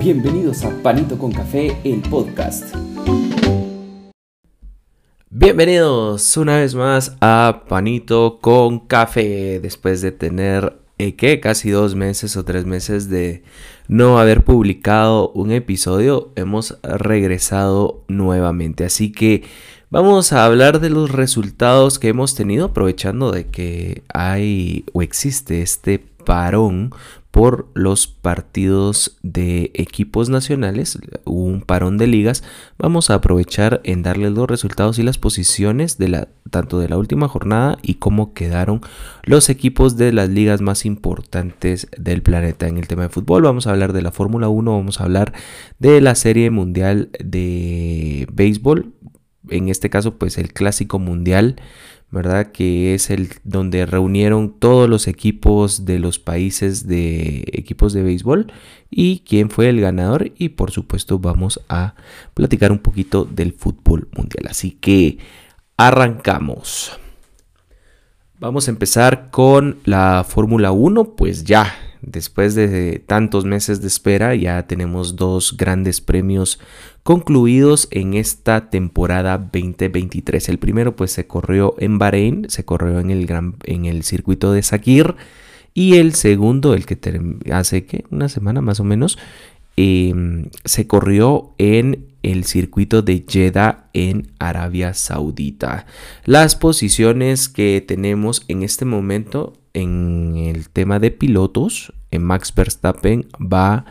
Bienvenidos a Panito con Café, el podcast. Bienvenidos una vez más a Panito con Café. Después de tener eh, casi dos meses o tres meses de no haber publicado un episodio, hemos regresado nuevamente. Así que vamos a hablar de los resultados que hemos tenido aprovechando de que hay o existe este parón por los partidos de equipos nacionales, un parón de ligas, vamos a aprovechar en darles los resultados y las posiciones de la, tanto de la última jornada y cómo quedaron los equipos de las ligas más importantes del planeta en el tema de fútbol. Vamos a hablar de la Fórmula 1, vamos a hablar de la Serie Mundial de Béisbol, en este caso pues el Clásico Mundial ¿verdad? Que es el donde reunieron todos los equipos de los países de equipos de béisbol y quién fue el ganador y por supuesto vamos a platicar un poquito del fútbol mundial. Así que arrancamos. Vamos a empezar con la Fórmula 1, pues ya después de tantos meses de espera ya tenemos dos grandes premios concluidos en esta temporada 2023. El primero pues se corrió en Bahrein, se corrió en el, gran, en el circuito de Sakir y el segundo, el que hace que una semana más o menos, em, se corrió en el circuito de Jeddah en Arabia Saudita. Las posiciones que tenemos en este momento en el tema de pilotos, en Max Verstappen va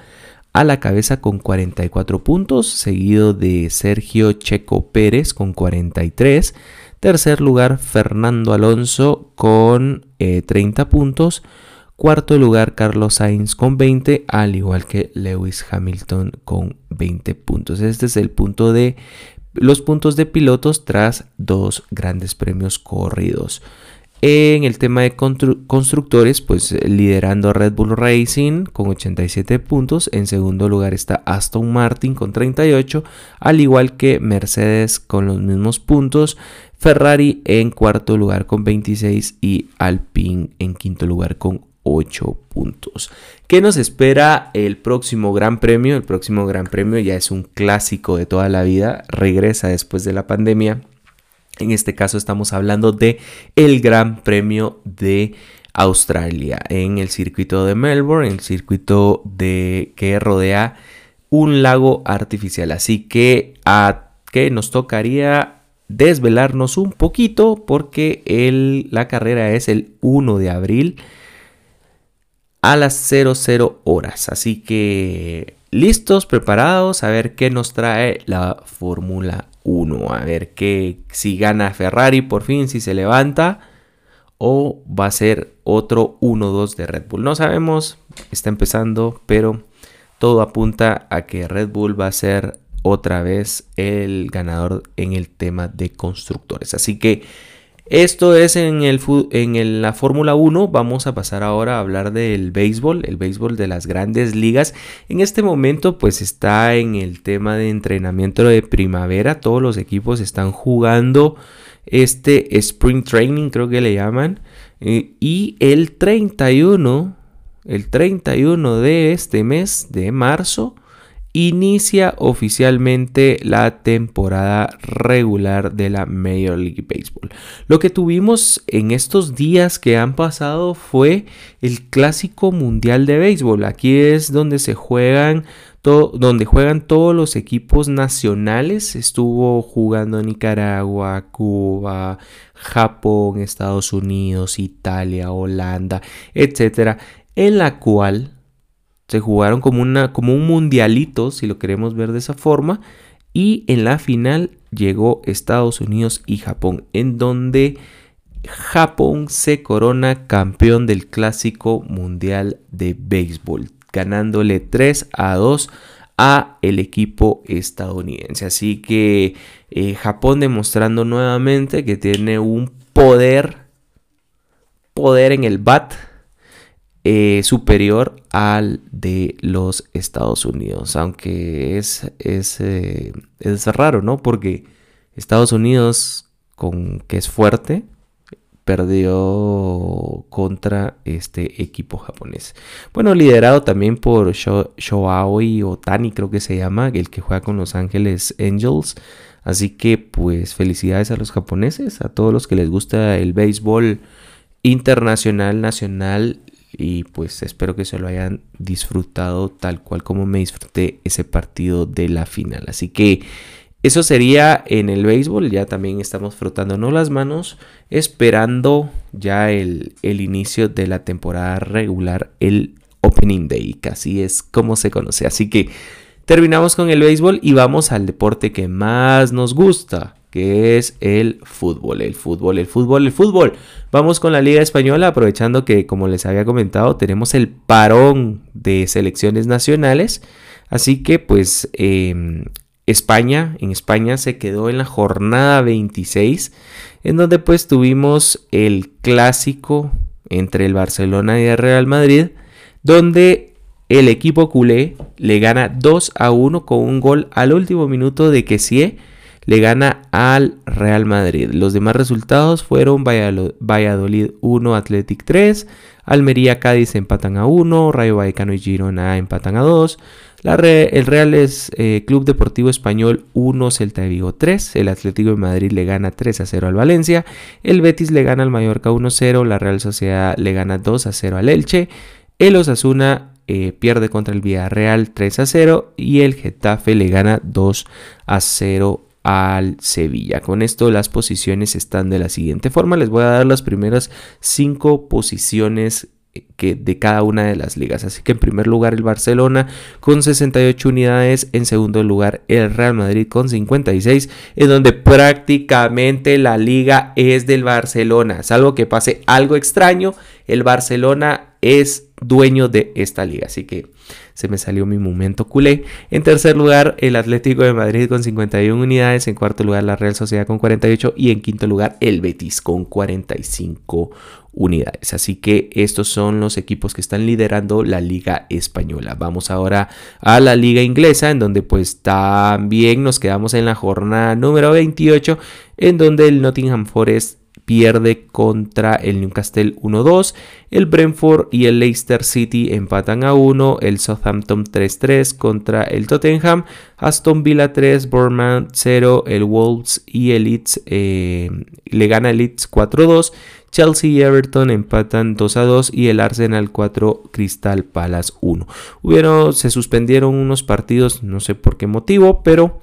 a la cabeza con 44 puntos, seguido de Sergio Checo Pérez con 43. Tercer lugar, Fernando Alonso con 30 eh, puntos. Cuarto lugar, Carlos Sainz con 20, al igual que Lewis Hamilton con 20 puntos. Este es el punto de los puntos de pilotos tras dos grandes premios corridos. En el tema de constructores, pues liderando Red Bull Racing con 87 puntos. En segundo lugar está Aston Martin con 38, al igual que Mercedes con los mismos puntos. Ferrari en cuarto lugar con 26 y Alpine en quinto lugar con 8 puntos. ¿Qué nos espera el próximo Gran Premio? El próximo Gran Premio ya es un clásico de toda la vida, regresa después de la pandemia en este caso estamos hablando de el Gran Premio de Australia en el circuito de Melbourne, el circuito de que rodea un lago artificial. Así que a que nos tocaría desvelarnos un poquito porque el, la carrera es el 1 de abril a las 00 horas. Así que listos, preparados a ver qué nos trae la Fórmula 1. A ver que si gana Ferrari por fin, si se levanta. O va a ser otro 1-2 de Red Bull. No sabemos, está empezando, pero todo apunta a que Red Bull va a ser otra vez el ganador en el tema de constructores. Así que esto es en, el, en la Fórmula 1. Vamos a pasar ahora a hablar del béisbol, el béisbol de las grandes ligas. En este momento pues está en el tema de entrenamiento de primavera. Todos los equipos están jugando este Spring Training, creo que le llaman. Eh, y el 31, el 31 de este mes de marzo inicia oficialmente la temporada regular de la Major League Baseball. Lo que tuvimos en estos días que han pasado fue el Clásico Mundial de Béisbol. Aquí es donde se juegan donde juegan todos los equipos nacionales. Estuvo jugando Nicaragua, Cuba, Japón, Estados Unidos, Italia, Holanda, etcétera, en la cual se jugaron como, una, como un mundialito, si lo queremos ver de esa forma. Y en la final llegó Estados Unidos y Japón, en donde Japón se corona campeón del clásico mundial de béisbol, ganándole 3 a 2 a el equipo estadounidense. Así que eh, Japón demostrando nuevamente que tiene un poder, poder en el bat eh, superior al de los Estados Unidos. Aunque es, es, eh, es raro, ¿no? Porque Estados Unidos, con, que es fuerte, perdió contra este equipo japonés. Bueno, liderado también por Shoaoi Otani, creo que se llama, el que juega con Los Ángeles Angels. Así que pues felicidades a los japoneses, a todos los que les gusta el béisbol internacional, nacional y pues espero que se lo hayan disfrutado tal cual como me disfruté ese partido de la final. Así que eso sería en el béisbol, ya también estamos frotándonos las manos, esperando ya el, el inicio de la temporada regular, el Opening Day, así es como se conoce. Así que terminamos con el béisbol y vamos al deporte que más nos gusta, que es el fútbol, el fútbol, el fútbol, el fútbol. Vamos con la Liga Española, aprovechando que, como les había comentado, tenemos el parón de selecciones nacionales. Así que, pues, em, España, en España se quedó en la jornada 26, en donde pues tuvimos el clásico entre el Barcelona y el Real Madrid, donde el equipo culé le gana 2 a 1 con un gol al último minuto de Kessie le gana al Real Madrid. Los demás resultados fueron Valladolid 1, Athletic 3, Almería, Cádiz empatan a 1, Rayo Vallecano y Girona empatan a 2. el Real es eh, Club Deportivo Español 1, Celta de Vigo 3. El Atlético de Madrid le gana 3 a 0 al Valencia. El Betis le gana al Mallorca 1 0. La Real Sociedad le gana 2 a 0 al Elche. El Osasuna eh, pierde contra el Villarreal 3 a 0. Y el Getafe le gana 2 a 0 al Sevilla. Con esto las posiciones están de la siguiente forma. Les voy a dar las primeras cinco posiciones que de cada una de las ligas. Así que en primer lugar el Barcelona con 68 unidades, en segundo lugar el Real Madrid con 56, en donde prácticamente la liga es del Barcelona. Salvo que pase algo extraño, el Barcelona es dueño de esta liga. Así que se me salió mi momento culé. En tercer lugar, el Atlético de Madrid con 51 unidades. En cuarto lugar, la Real Sociedad con 48. Y en quinto lugar, el Betis con 45 unidades. Así que estos son los equipos que están liderando la liga española. Vamos ahora a la liga inglesa, en donde pues también nos quedamos en la jornada número 28, en donde el Nottingham Forest pierde contra el Newcastle 1-2. El Brentford y el Leicester City empatan a 1. El Southampton 3-3 contra el Tottenham. Aston Villa 3, Bournemouth 0. El Wolves y el Leeds eh, le gana el Leeds 4-2. Chelsea y Everton empatan 2 a 2 y el Arsenal 4, Crystal Palace 1. Hubieron, se suspendieron unos partidos, no sé por qué motivo, pero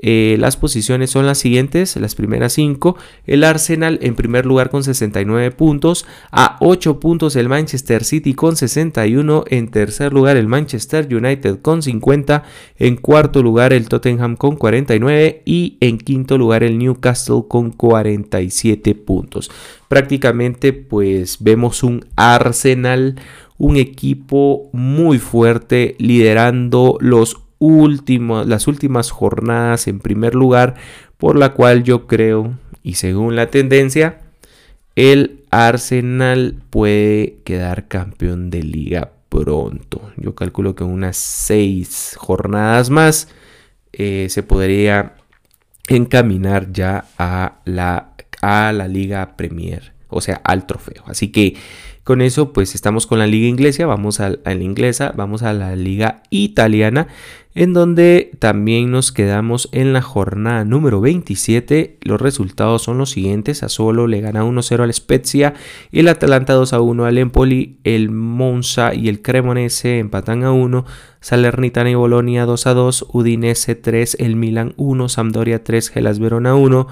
eh, las posiciones son las siguientes, las primeras 5. El Arsenal en primer lugar con 69 puntos, a 8 puntos el Manchester City con 61, en tercer lugar el Manchester United con 50, en cuarto lugar el Tottenham con 49 y en quinto lugar el Newcastle con 47 puntos. Prácticamente pues vemos un Arsenal, un equipo muy fuerte liderando los las últimas jornadas en primer lugar, por la cual yo creo, y según la tendencia, el Arsenal puede quedar campeón de liga pronto. Yo calculo que unas seis jornadas más eh, se podría encaminar ya a la, a la liga Premier, o sea, al trofeo. Así que con eso, pues estamos con la liga inglesa, vamos a, la inglesa, vamos a la liga italiana, en donde también nos quedamos en la jornada número 27. Los resultados son los siguientes: a solo le gana 1-0 al Spezia, el Atalanta 2-1 al Empoli, el Monza y el Cremonese empatan a 1, Salernitana y Bolonia 2-2, Udinese 3, el Milan 1, Sampdoria 3, Gelas Verona 1.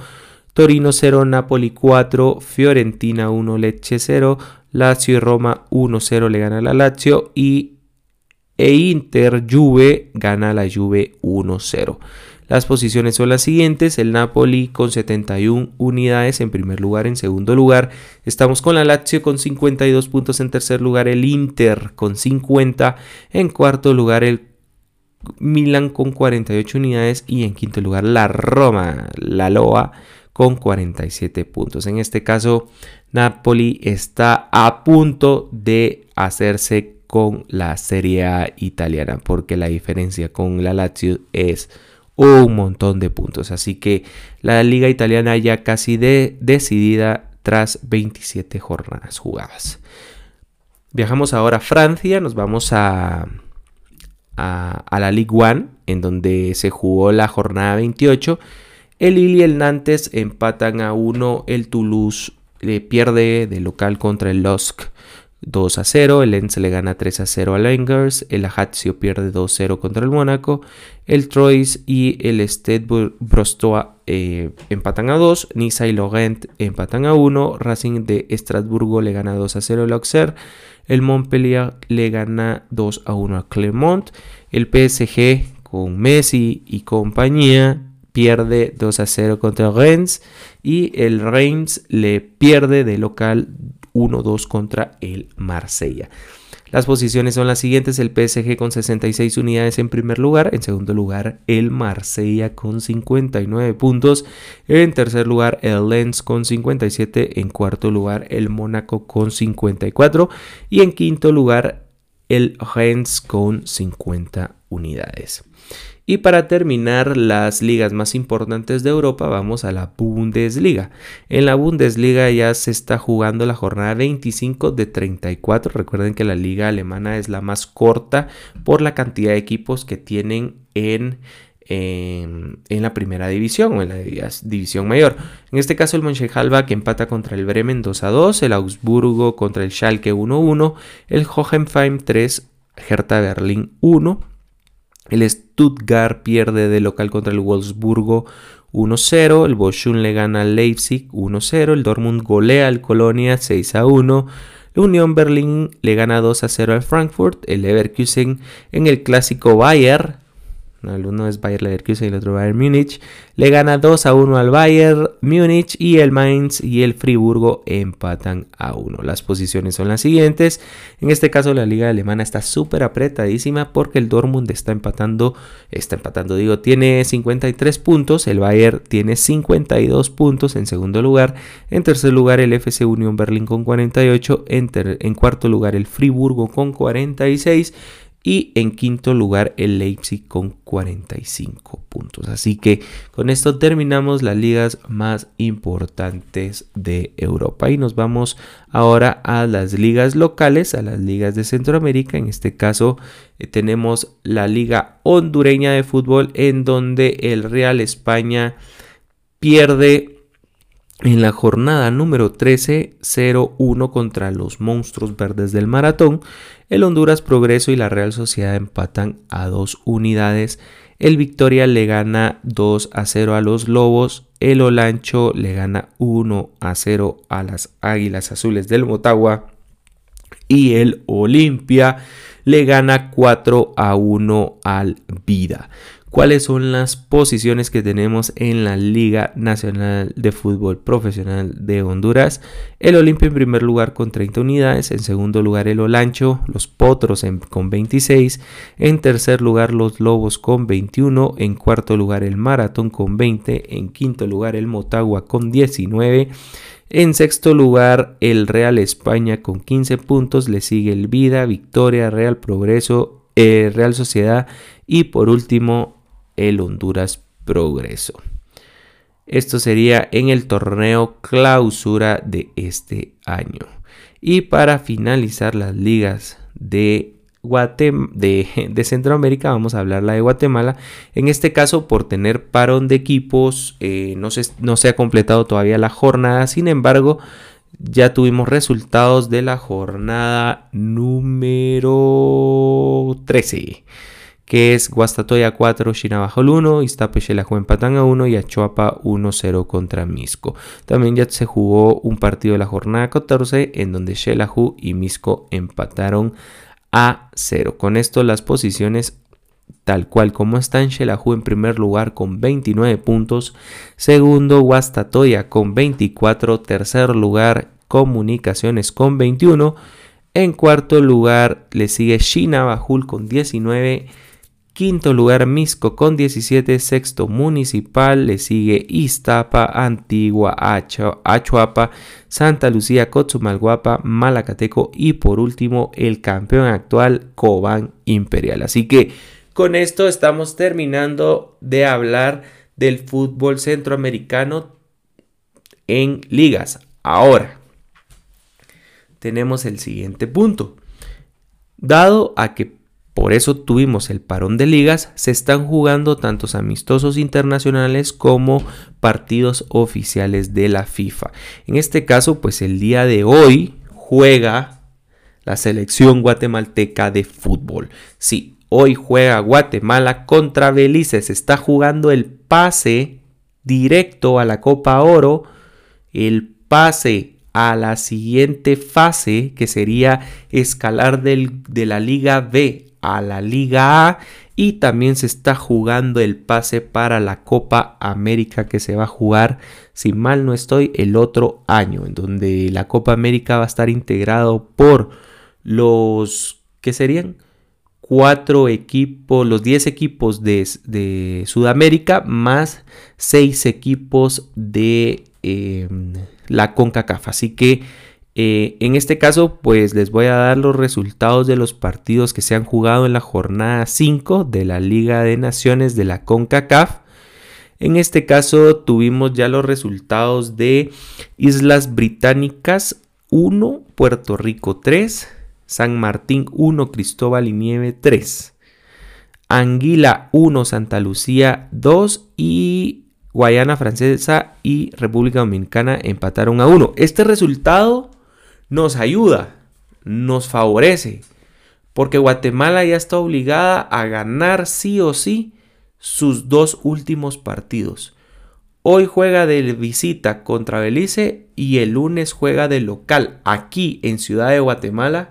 Torino 0, Napoli 4, Fiorentina 1, Lecce 0, Lazio y Roma 1-0 le gana la Lazio y e Inter Juve gana la Juve 1-0. Las posiciones son las siguientes, el Napoli con 71 unidades en primer lugar, en segundo lugar estamos con la Lazio con 52 puntos en tercer lugar, el Inter con 50, en cuarto lugar el Milan con 48 unidades y en quinto lugar la Roma, la Loa con 47 puntos. En este caso, Napoli está a punto de hacerse con la Serie A italiana, porque la diferencia con la Lazio es un montón de puntos. Así que la liga italiana ya casi de decidida tras 27 jornadas jugadas. Viajamos ahora a Francia, nos vamos a, a, la Ligue 1, en donde se jugó la jornada 28. El Lille y el Nantes empatan a 1, el Toulouse le pierde de local contra el LOSC 2 a 0, el Lens le gana 3 a 0 al Angers, el Ajaccio pierde 2 a 0 contra el Mónaco, el Troyes y el Stade Brostois eh, empatan a 2, Niza y Lorient empatan a 1, Racing de Estrasburgo le gana 2 a 0 al Auxerre, el Montpellier le gana 2 a 1 a Clermont, el PSG con Messi y compañía pierde 2 a 0 contra Rennes y el Reims le pierde de local 1-2 contra el Marsella. Las posiciones son las siguientes, el PSG con 66 unidades en primer lugar, en segundo lugar el Marsella con 59 puntos, en tercer lugar el Lens con 57, en cuarto lugar el Mónaco con 54 y en quinto lugar el Rennes con 50 unidades. Y para terminar las ligas más importantes de Europa vamos a la Bundesliga. En la Bundesliga ya se está jugando la jornada 25 de 34. Recuerden que la liga alemana es la más corta por la cantidad de equipos que tienen en, en, la primera división o en la división mayor. En este caso el Mönchengladbach empata contra el Bremen 2 a 2, el Augsburgo contra el Schalke 1 1, el Hohenheim 3, Hertha Berlin 1 el Stuttgart pierde de local contra el Wolfsburgo 1-0. El Bochum le gana al Leipzig 1-0. El Dortmund golea al Colonia 6-1. La Unión Berlín le gana 2-0 al Frankfurt. El Leverkusen en el clásico Bayern el uno es Bayer Leverkusen y el otro Bayern Múnich. Le gana 2 a 1 al Bayern Múnich y el Mainz y el Friburgo empatan a 1. Las posiciones son las siguientes. En este caso la liga alemana está súper apretadísima porque el Dortmund está empatando, está empatando, digo, tiene 53 puntos, el Bayern tiene 52 puntos en segundo lugar, en tercer lugar el FC Unión Berlín con 48, en, en cuarto lugar el Friburgo con 46 y en quinto lugar el Leipzig con 45 puntos. Así que con esto terminamos las ligas más importantes de Europa y nos vamos ahora a las ligas locales, a las ligas de Centroamérica. En este caso eh, tenemos la Liga Hondureña de Fútbol en donde el Real España pierde en la jornada número 13, 0-1 contra los monstruos verdes del maratón, el Honduras Progreso y la Real Sociedad empatan a dos unidades. El Victoria le gana 2 a 0 a los Lobos. El Olancho le gana 1 a 0 a las Águilas Azules del Motagua. Y el Olimpia le gana 4 a 1 al Vida cuáles son las posiciones que tenemos en la Liga Nacional de Fútbol Profesional de Honduras. El Olimpia en primer lugar con 30 unidades, en segundo lugar el Olancho, los Potros con 26, en tercer lugar los Lobos con 21, en cuarto lugar el Maratón con 20, en quinto lugar el Motagua con 19. En sexto lugar, el Real España con 15 puntos. Le sigue el Vida, Victoria, Real Progreso, eh, Real Sociedad. Y por último, el Honduras Progreso. Esto sería en el torneo clausura de este año. Y para finalizar las ligas de, de, Centroamérica, vamos a hablar la de Guatemala. En este caso, por tener parón de equipos, eh, no, se, no se ha completado todavía la jornada. Sin embargo, ya tuvimos resultados de la jornada número 13 que es Guastatoya 4, Shinabajol 1, Iztape Xelajú empatan a 1 y Achuapa 1-0 contra Misco. También ya se jugó un partido de la jornada 14 en donde Xelajú y Misco empataron a 0. Con esto las posiciones tal cual como están Xelajú en primer lugar con 29 puntos, segundo Guastatoya con 24, tercer lugar Comunicaciones con 21, en cuarto lugar le sigue Shinabajul con 19 Quinto lugar Misco con 17, sexto Municipal, le sigue Iztapa, Antigua, Achuapa, Santa Lucía, Cotzumalguapa, Malacateco y por último el campeón actual Cobán Imperial. Así que con esto estamos terminando de hablar del fútbol centroamericano en ligas. Ahora, tenemos el siguiente punto. Dado a que por eso tuvimos el parón de ligas, se están jugando tantos amistosos internacionales como partidos oficiales de la FIFA. En este caso, pues el día de hoy juega la selección guatemalteca de fútbol. Sí, hoy juega Guatemala contra Belice. Se está jugando el pase directo a la Copa Oro, el pase a la siguiente fase que sería escalar de la Liga B a la Liga A y también se está jugando el pase para la Copa América que se va a jugar, si mal no estoy, el otro año, en donde la Copa América va a estar integrado por los que serían cuatro equipos, los 10 equipos de, Sudamérica más seis equipos de eh, la CONCACAF. Así que eh, en este caso, pues les voy a dar los resultados de los partidos que se han jugado en la jornada 5 de la Liga de Naciones de la CONCACAF. En este caso tuvimos ya los resultados de Islas Británicas 1, Puerto Rico 3, San Martín 1, Cristóbal y Nieve 3, Anguila 1, Santa Lucía 2 y Guayana Francesa y República Dominicana empataron a 1. Este resultado nos ayuda, nos favorece, porque Guatemala ya está obligada a ganar sí o sí sus dos últimos partidos. Hoy juega de visita contra Belice y el lunes juega de local aquí en Ciudad de Guatemala.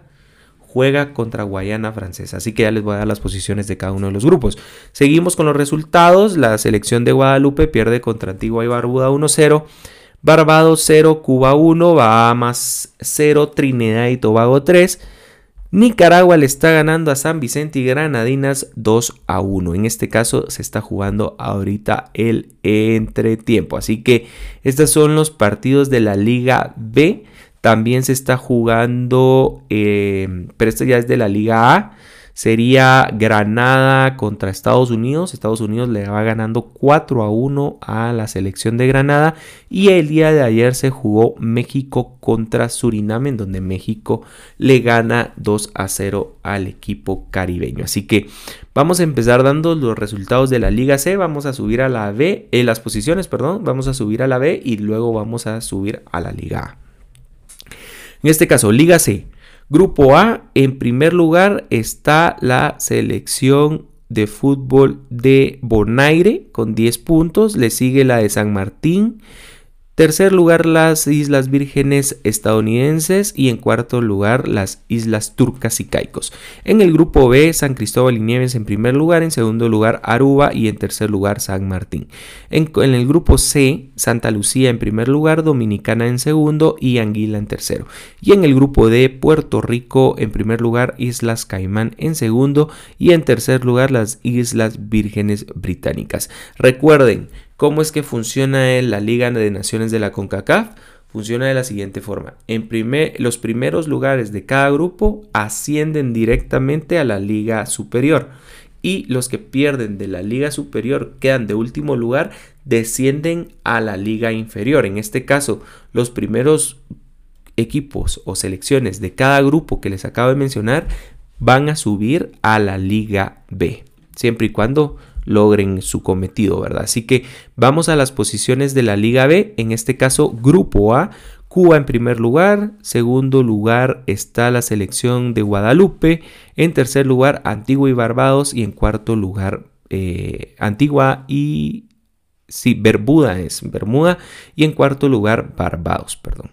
Juega contra Guayana Francesa. Así que ya les voy a dar las posiciones de cada uno de los grupos. Seguimos con los resultados. La selección de Guadalupe pierde contra Antigua y Barbuda 1-0. Barbados 0, Cuba 1, Bahamas 0, Trinidad y Tobago 3. Nicaragua le está ganando a San Vicente y Granadinas 2 a 1. En este caso se está jugando ahorita el entretiempo. Así que estos son los partidos de la Liga B. También se está jugando, eh, pero esto ya es de la Liga A sería Granada contra Estados Unidos. Estados Unidos le va ganando 4 a 1 a la selección de Granada. Y el día de ayer se jugó México contra Surinam, en donde México le gana 2 a 0 al equipo caribeño. Así que vamos a empezar dando los resultados de la Liga C. Vamos a subir a la B, eh, las posiciones, perdón. Vamos a subir a la B y luego vamos a subir a la Liga A. En este caso, Liga C. Grupo A, en primer lugar está la selección de fútbol de Bonaire con 10 puntos, le sigue la de San Martín Tercer lugar, las Islas Vírgenes estadounidenses y en cuarto lugar, las Islas Turcas y Caicos. En el grupo B, San Cristóbal y Nieves en primer lugar, en segundo lugar, Aruba y en tercer lugar, San Martín. En, el grupo C, Santa Lucía en primer lugar, Dominicana en segundo y Anguila en tercero. Y en el grupo D, Puerto Rico en primer lugar, Islas Caimán en segundo y en tercer lugar, las Islas Vírgenes Británicas. Recuerden, ¿Cómo es que funciona la Liga de Naciones de la CONCACAF? Funciona de la siguiente forma. En los primeros lugares de cada grupo ascienden directamente a la Liga Superior. Y los que pierden de la Liga Superior quedan de último lugar, descienden a la Liga Inferior. En este caso, los primeros equipos o selecciones de cada grupo que les acabo de mencionar van a subir a la Liga B. Siempre y cuando logren su cometido, ¿verdad? Así que vamos a las posiciones de la Liga B, en este caso Grupo A, Cuba en primer lugar, segundo lugar está la selección de Guadalupe, en tercer lugar Antigua y Barbados. Y en cuarto lugar eh, Antigua y Sí, Bermuda es Bermuda y en cuarto lugar Barbados, perdón.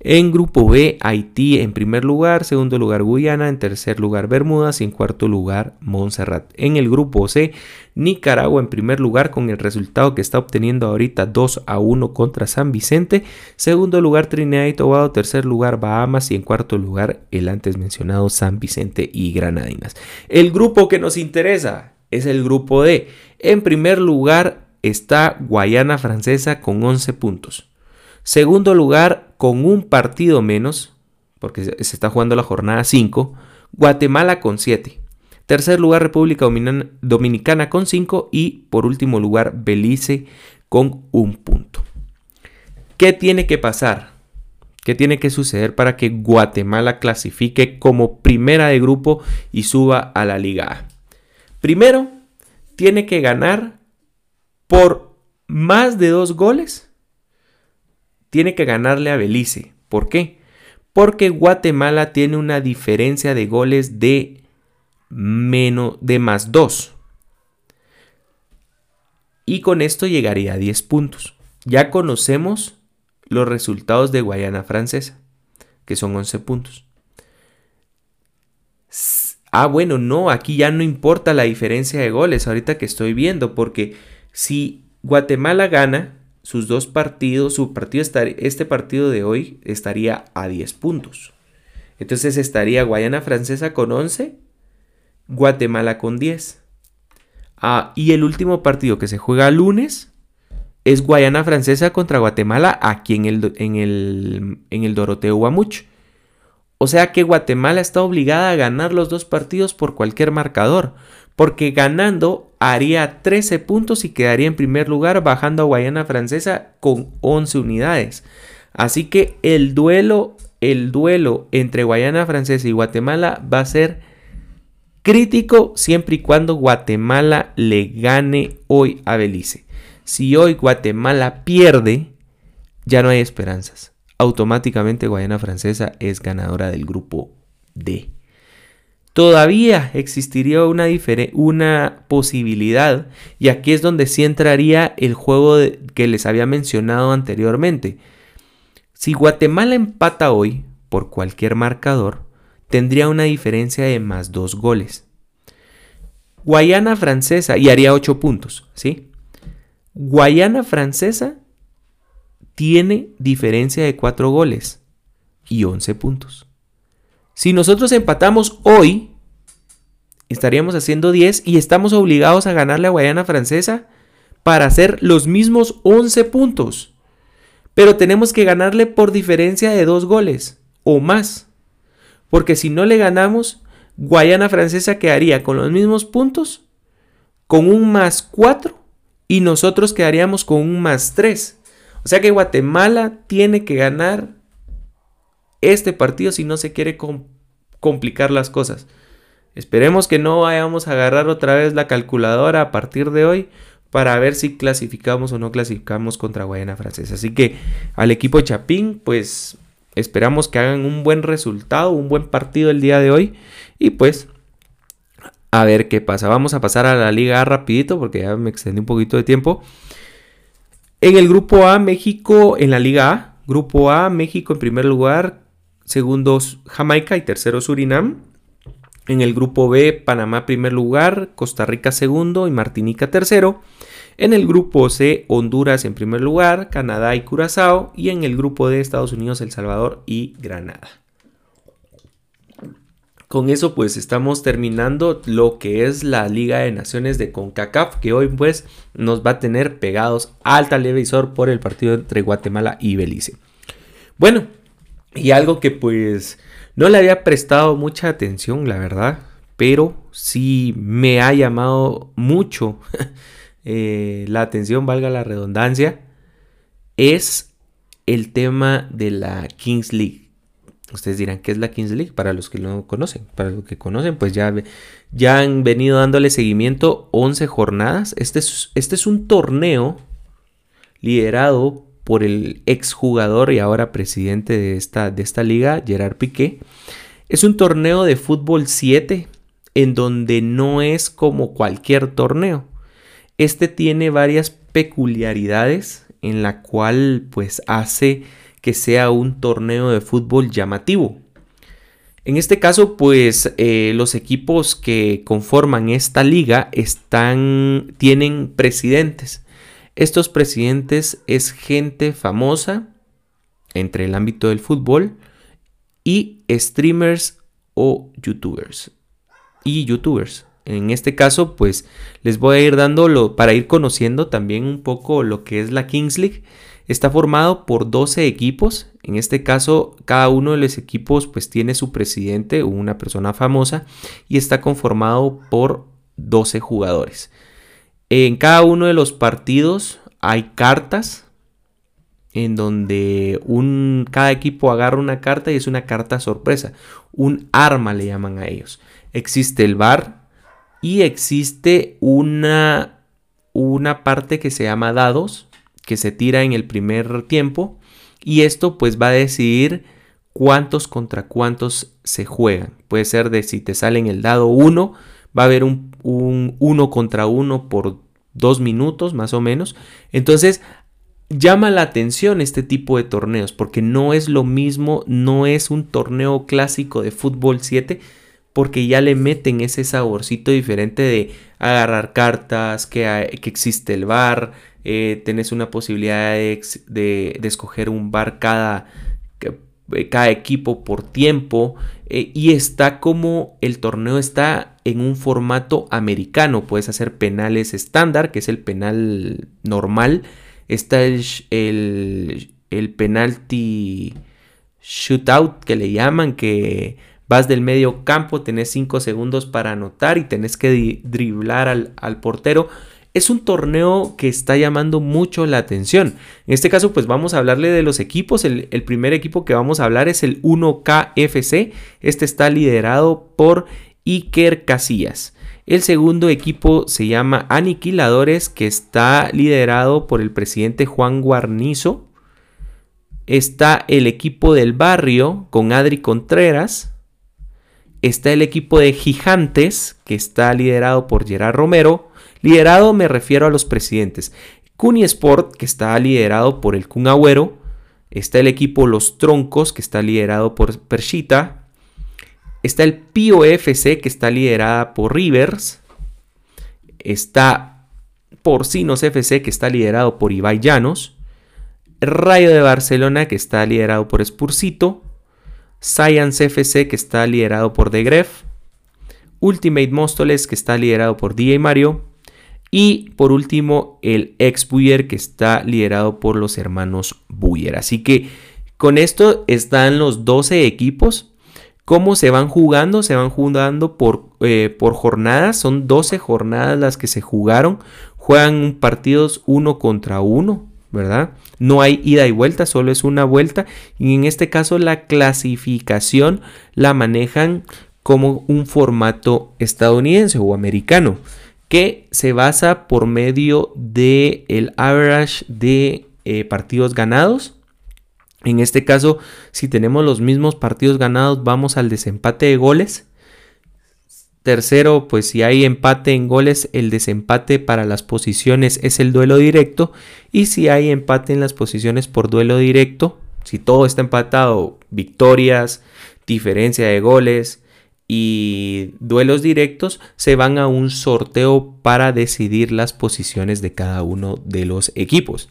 En grupo B, Haití en primer lugar, segundo lugar Guyana, en tercer lugar Bermudas y en cuarto lugar Montserrat. En el grupo C, Nicaragua en primer lugar con el resultado que está obteniendo ahorita 2 a 1 contra San Vicente, segundo lugar Trinidad y Tobago, tercer lugar Bahamas y en cuarto lugar el antes mencionado San Vicente y Granadinas. El grupo que nos interesa es el grupo D. En primer lugar está Guayana Francesa con 11 puntos. Segundo lugar, con un partido menos, porque se está jugando la jornada 5, Guatemala con 7. Tercer lugar, República Dominicana con 5 y por último lugar, Belice con un punto. ¿Qué tiene que pasar ¿Qué tiene que suceder para que Guatemala clasifique como primera de grupo y suba a la Liga A? Primero, tiene que ganar por más de dos goles. Tiene que ganarle a Belice. ¿Por qué? Porque Guatemala tiene una diferencia de goles de menos de más 2. Y con esto llegaría a 10 puntos. Ya conocemos los resultados de Guayana Francesa, que son 11 puntos. Ah, bueno, no, aquí ya no importa la diferencia de goles, ahorita que estoy viendo, porque si Guatemala gana sus dos partidos, su partido este partido de hoy estaría a 10 puntos. Entonces estaría Guayana Francesa con 11, Guatemala con 10. Ah, y el último partido que se juega lunes es Guayana Francesa contra Guatemala aquí en el, en el, en el Doroteo Guamuch. O sea que Guatemala está obligada a ganar los dos partidos por cualquier marcador, porque ganando haría 13 puntos y quedaría en primer lugar bajando a Guayana Francesa con 11 unidades. Así que el duelo, el duelo entre Guayana Francesa y Guatemala va a ser crítico siempre y cuando Guatemala le gane hoy a Belice. Si hoy Guatemala pierde, ya no hay esperanzas. Automáticamente Guayana Francesa es ganadora del grupo D. Todavía existiría una, una posibilidad y aquí es donde sí entraría el juego que les había mencionado anteriormente. Si Guatemala empata hoy por cualquier marcador, tendría una diferencia de más dos goles. Guayana Francesa, y haría ocho puntos, ¿sí? Guayana Francesa tiene diferencia de 4 goles y 11 puntos. Si nosotros empatamos hoy, estaríamos haciendo 10 y estamos obligados a ganarle a Guayana Francesa para hacer los mismos 11 puntos. Pero tenemos que ganarle por diferencia de 2 goles o más. Porque si no le ganamos, Guayana Francesa quedaría con los mismos puntos, con un más 4 y nosotros quedaríamos con un más 3. O sea que Guatemala tiene que ganar este partido si no se quiere complicar las cosas. Esperemos que no vayamos a agarrar otra vez la calculadora a partir de hoy para ver si clasificamos o no clasificamos contra Guayana Francesa. Así que al equipo Chapín, pues esperamos que hagan un buen resultado, un buen partido el día de hoy y pues a ver qué pasa. Vamos a pasar a la Liga A rapidito porque ya me extendí un poquito de tiempo. En el grupo A, México en la Liga A. Grupo A, México en primer lugar, segundo Jamaica y tercero Surinam. En el grupo B, Panamá primer lugar, Costa Rica segundo y Martinica tercero. En el grupo C, Honduras en primer lugar, Canadá y Curazao. Y en el grupo D, Estados Unidos, El Salvador y Granada con eso pues estamos terminando lo que es la Liga de Naciones de CONCACAF que hoy pues nos va a tener pegados al televisor por el partido entre Guatemala y Belice. Bueno, y algo que pues no le había prestado mucha atención la verdad, pero sí me ha llamado mucho eh, la atención, valga la redundancia, es el tema de la Kings League. Ustedes dirán, ¿qué es la Kings League? Para los que no conocen, para los que conocen, pues ya, ya han venido dándole seguimiento 11 jornadas. Este es, este es un torneo liderado por el exjugador y ahora presidente de esta, de esta liga, Gerard Piqué. Es un torneo de fútbol 7 en donde no es como cualquier torneo. Este tiene varias peculiaridades en la cual pues hace que sea un torneo de fútbol llamativo. En este caso, pues eh, los equipos que conforman esta liga están, tienen presidentes. Estos presidentes es gente famosa entre el ámbito del fútbol y streamers o youtubers. Y youtubers. En este caso, pues les voy a ir dando para ir conociendo también un poco lo que es la Kings League Está formado por 12 equipos. En este caso, cada uno de los equipos pues tiene su presidente o una persona famosa y está conformado por 12 jugadores. En cada uno de los partidos hay cartas en donde un, cada equipo agarra una carta y es una carta sorpresa. Un arma le llaman a ellos. Existe el bar y existe una, una parte que se llama dados que se tira en el primer tiempo y esto pues va a decidir cuántos contra cuántos se juegan. Puede ser de si te sale en el dado 1, va a haber un 1 contra 1 por dos minutos más o menos. Entonces llama la atención este tipo de torneos porque no es lo mismo, no es un torneo clásico de fútbol 7 porque ya le meten ese saborcito diferente de agarrar cartas, que, que existe el bar, eh, tenés una posibilidad de, escoger un bar cada, eh, cada equipo por tiempo eh, y está como el torneo está en un formato americano, puedes hacer penales estándar, que es el penal normal, está el, el, el penalti shootout que le llaman, que vas del medio campo, tenés 5 segundos para anotar y tenés que driblar al, al, portero. Es un torneo que está llamando mucho la atención. En este caso, pues vamos a hablarle de los equipos. El, el primer equipo que vamos a hablar es el 1KFC. Este está liderado por Iker Casillas. El segundo equipo se llama Aniquiladores, que está liderado por el presidente Juan Guarnizo. Está el equipo del barrio con Adri Contreras. Está el equipo de Gigantes, que está liderado por Gerard Romero. Liderado me refiero a los presidentes. Cuni Sport, que está liderado por el Kun Agüero. Está el equipo Los Troncos, que está liderado por Perchita. Está el POFC que está liderada por Rivers. Está Porcinos FC que está liderado por Ibai Llanos. Rayo de Barcelona que está liderado por Spursito. Science FC que está liderado por The Gref. Ultimate Móstoles que está liderado por DJ Mario. Y por último el ex Buyer que está liderado por los hermanos Buyer. Así que con esto están los 12 equipos ¿Cómo se van jugando? Se van jugando por, eh, jornadas. Son 12 jornadas las que se jugaron. Juegan partidos uno contra uno, ¿verdad? No hay ida y vuelta, solo es una vuelta. Y en este caso la clasificación la manejan como un formato estadounidense o americano que se basa por medio del el average de eh, partidos ganados en este caso, si tenemos los mismos partidos ganados, vamos al desempate de goles. Tercero, pues si hay empate en goles, el desempate para las posiciones es el duelo directo. Y si hay empate en las posiciones por duelo directo, si todo está empatado, victorias, diferencia de goles y duelos directos, se van a un sorteo para decidir las posiciones de cada uno de los equipos.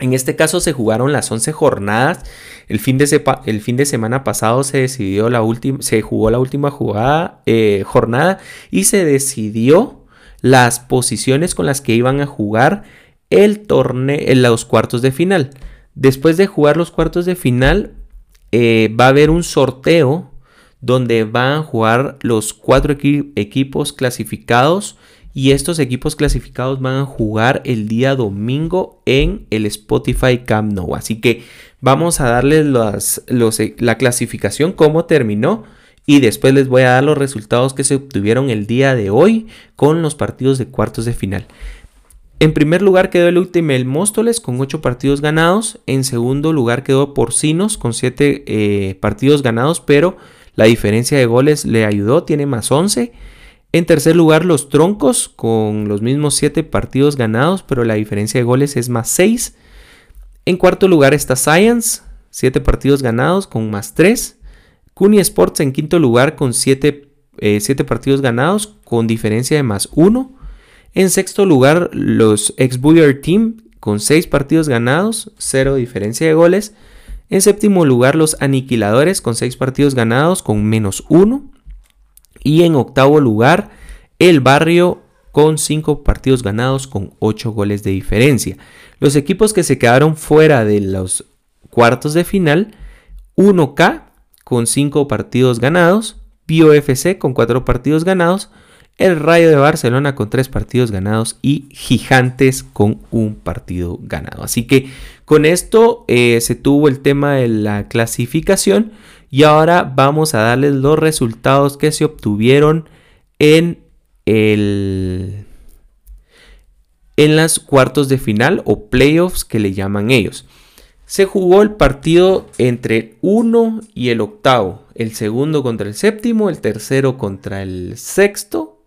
En este caso se jugaron las 11 jornadas. El fin de, semana pasado se decidió la última, se jugó la última jugada, eh, jornada y se decidió las posiciones con las que iban a jugar el torneo en los cuartos de final. Después de jugar los cuartos de final, eh, va a haber un sorteo donde van a jugar los cuatro equipos clasificados y estos equipos clasificados van a jugar el día domingo en el Spotify Camp Nou. Así que vamos a darles eh, la clasificación, cómo terminó. Y después les voy a dar los resultados que se obtuvieron el día de hoy con los partidos de cuartos de final. En primer lugar quedó el Ultimate Móstoles con 8 partidos ganados. En segundo lugar quedó Porcinos con 7 eh, partidos ganados, pero la diferencia de goles le ayudó, tiene más 11. En tercer lugar, los troncos con los mismos 7 partidos ganados, pero la diferencia de goles es más 6. En cuarto lugar está Science, 7 partidos ganados con más 3. Cuni Sports en quinto lugar con 7 eh, partidos ganados con diferencia de más 1. En sexto lugar, los ex Team con 6 partidos ganados, 0 diferencia de goles. En séptimo lugar, los Aniquiladores con 6 partidos ganados con menos 1. Y en octavo lugar, el barrio con 5 partidos ganados con 8 goles de diferencia. Los equipos que se quedaron fuera de los cuartos de final, 1K con 5 partidos ganados, POFC con 4 partidos ganados, el Rayo de Barcelona con 3 partidos ganados y Gigantes con un partido ganado. Así que Con esto eh, se tuvo el tema de la clasificación y ahora vamos a darles los resultados que se obtuvieron en el en las cuartos de final o playoffs que le llaman ellos. Se jugó el partido entre el 1 y el octavo, el segundo contra el séptimo, el tercero contra el sexto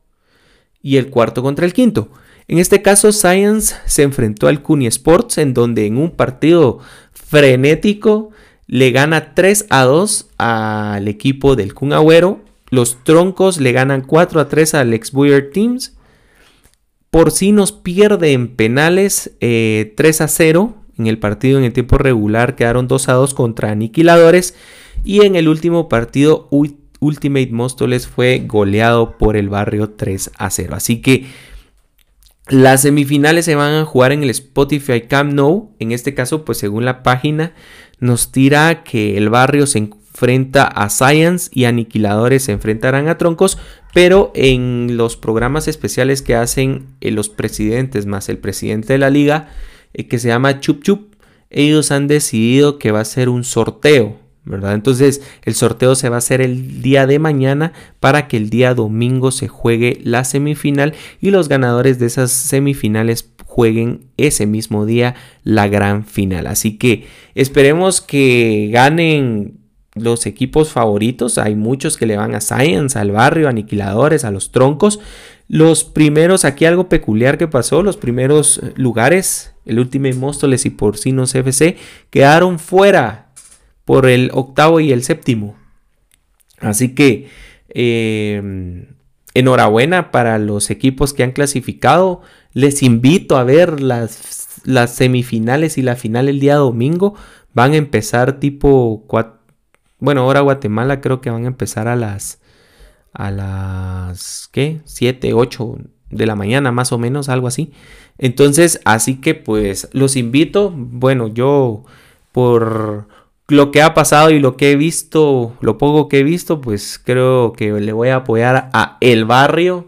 y el cuarto contra el quinto. En este caso, Science se enfrentó al Cuni Sports, en donde en un partido frenético le gana 3 a 2 al equipo del Kun Agüero. Los troncos le ganan 4 a 3 al ex Buyer Teams. Por si nos pierde en penales 3 eh, a 0 en el partido en el tiempo regular. Quedaron 2 a 2 contra Aniquiladores. Y en el último partido, Ultimate Móstoles fue goleado por el barrio 3 a 0. Así que las semifinales se van a jugar en el Spotify Camp Nou. En este caso, pues según la página, nos tira que el barrio se enfrenta a Science y Aniquiladores se enfrentarán a Troncos. Pero en los programas especiales que hacen eh, los presidentes más el presidente de la liga, eh, que se llama Chup Chup, ellos han decidido que va a ser un sorteo Entonces el sorteo se va a hacer el día de mañana para que el día domingo se juegue la semifinal y los ganadores de esas semifinales jueguen ese mismo día la gran final. Así que esperemos que ganen los equipos favoritos. Hay muchos que le van a Science, al barrio, aniquiladores, a los troncos. Los primeros, aquí algo peculiar que pasó, los primeros lugares, el último Móstoles y Porcinos FC, quedaron fuera por el octavo y el séptimo. Así que em, enhorabuena para los equipos que han clasificado. Les invito a ver las, las, semifinales y la final el día domingo. Van a empezar tipo... Bueno, ahora Guatemala creo que van a empezar a las... A las... ¿Qué? 7, 8 de la mañana más o menos, algo así. Entonces, así que pues los invito. Bueno, yo por lo que ha pasado y lo que he visto, lo poco que he visto, pues creo que le voy a apoyar a El Barrio.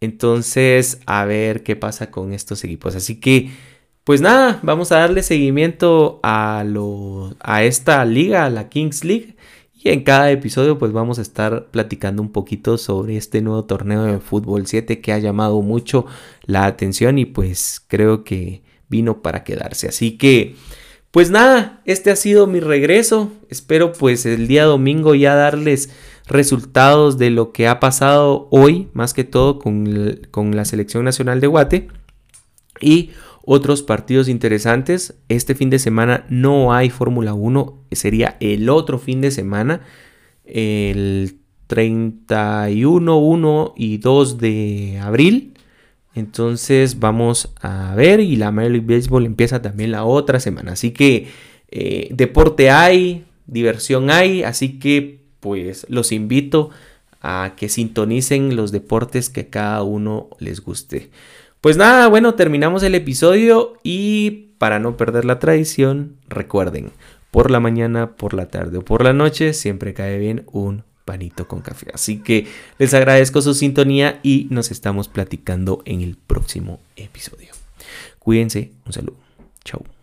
Entonces, a ver qué pasa con estos equipos. Así que, pues nada, vamos a darle seguimiento a, lo, a esta liga, a la Kings League. Y en cada episodio, pues vamos a estar platicando un poquito sobre este nuevo torneo de fútbol 7 que ha llamado mucho la atención y pues creo que vino para quedarse. Así que... Pues nada, este ha sido mi regreso. Espero pues el día domingo ya darles resultados de lo que ha pasado hoy, más que todo con, la selección nacional de Guate. Y otros partidos interesantes. Este fin de semana no hay Fórmula 1, sería el otro fin de semana, el 31, 1 y 2 de abril. Entonces vamos a ver y la Major League Baseball empieza también la otra semana. Así que eh, deporte hay, diversión hay, así que pues los invito a que sintonicen los deportes que cada uno les guste. Pues nada, bueno, terminamos el episodio y para no perder la tradición, recuerden, por la mañana, por la tarde o por la noche, siempre cae bien un panito con café. Así que les agradezco su sintonía y nos estamos platicando en el próximo episodio. Cuídense, un saludo. Chau.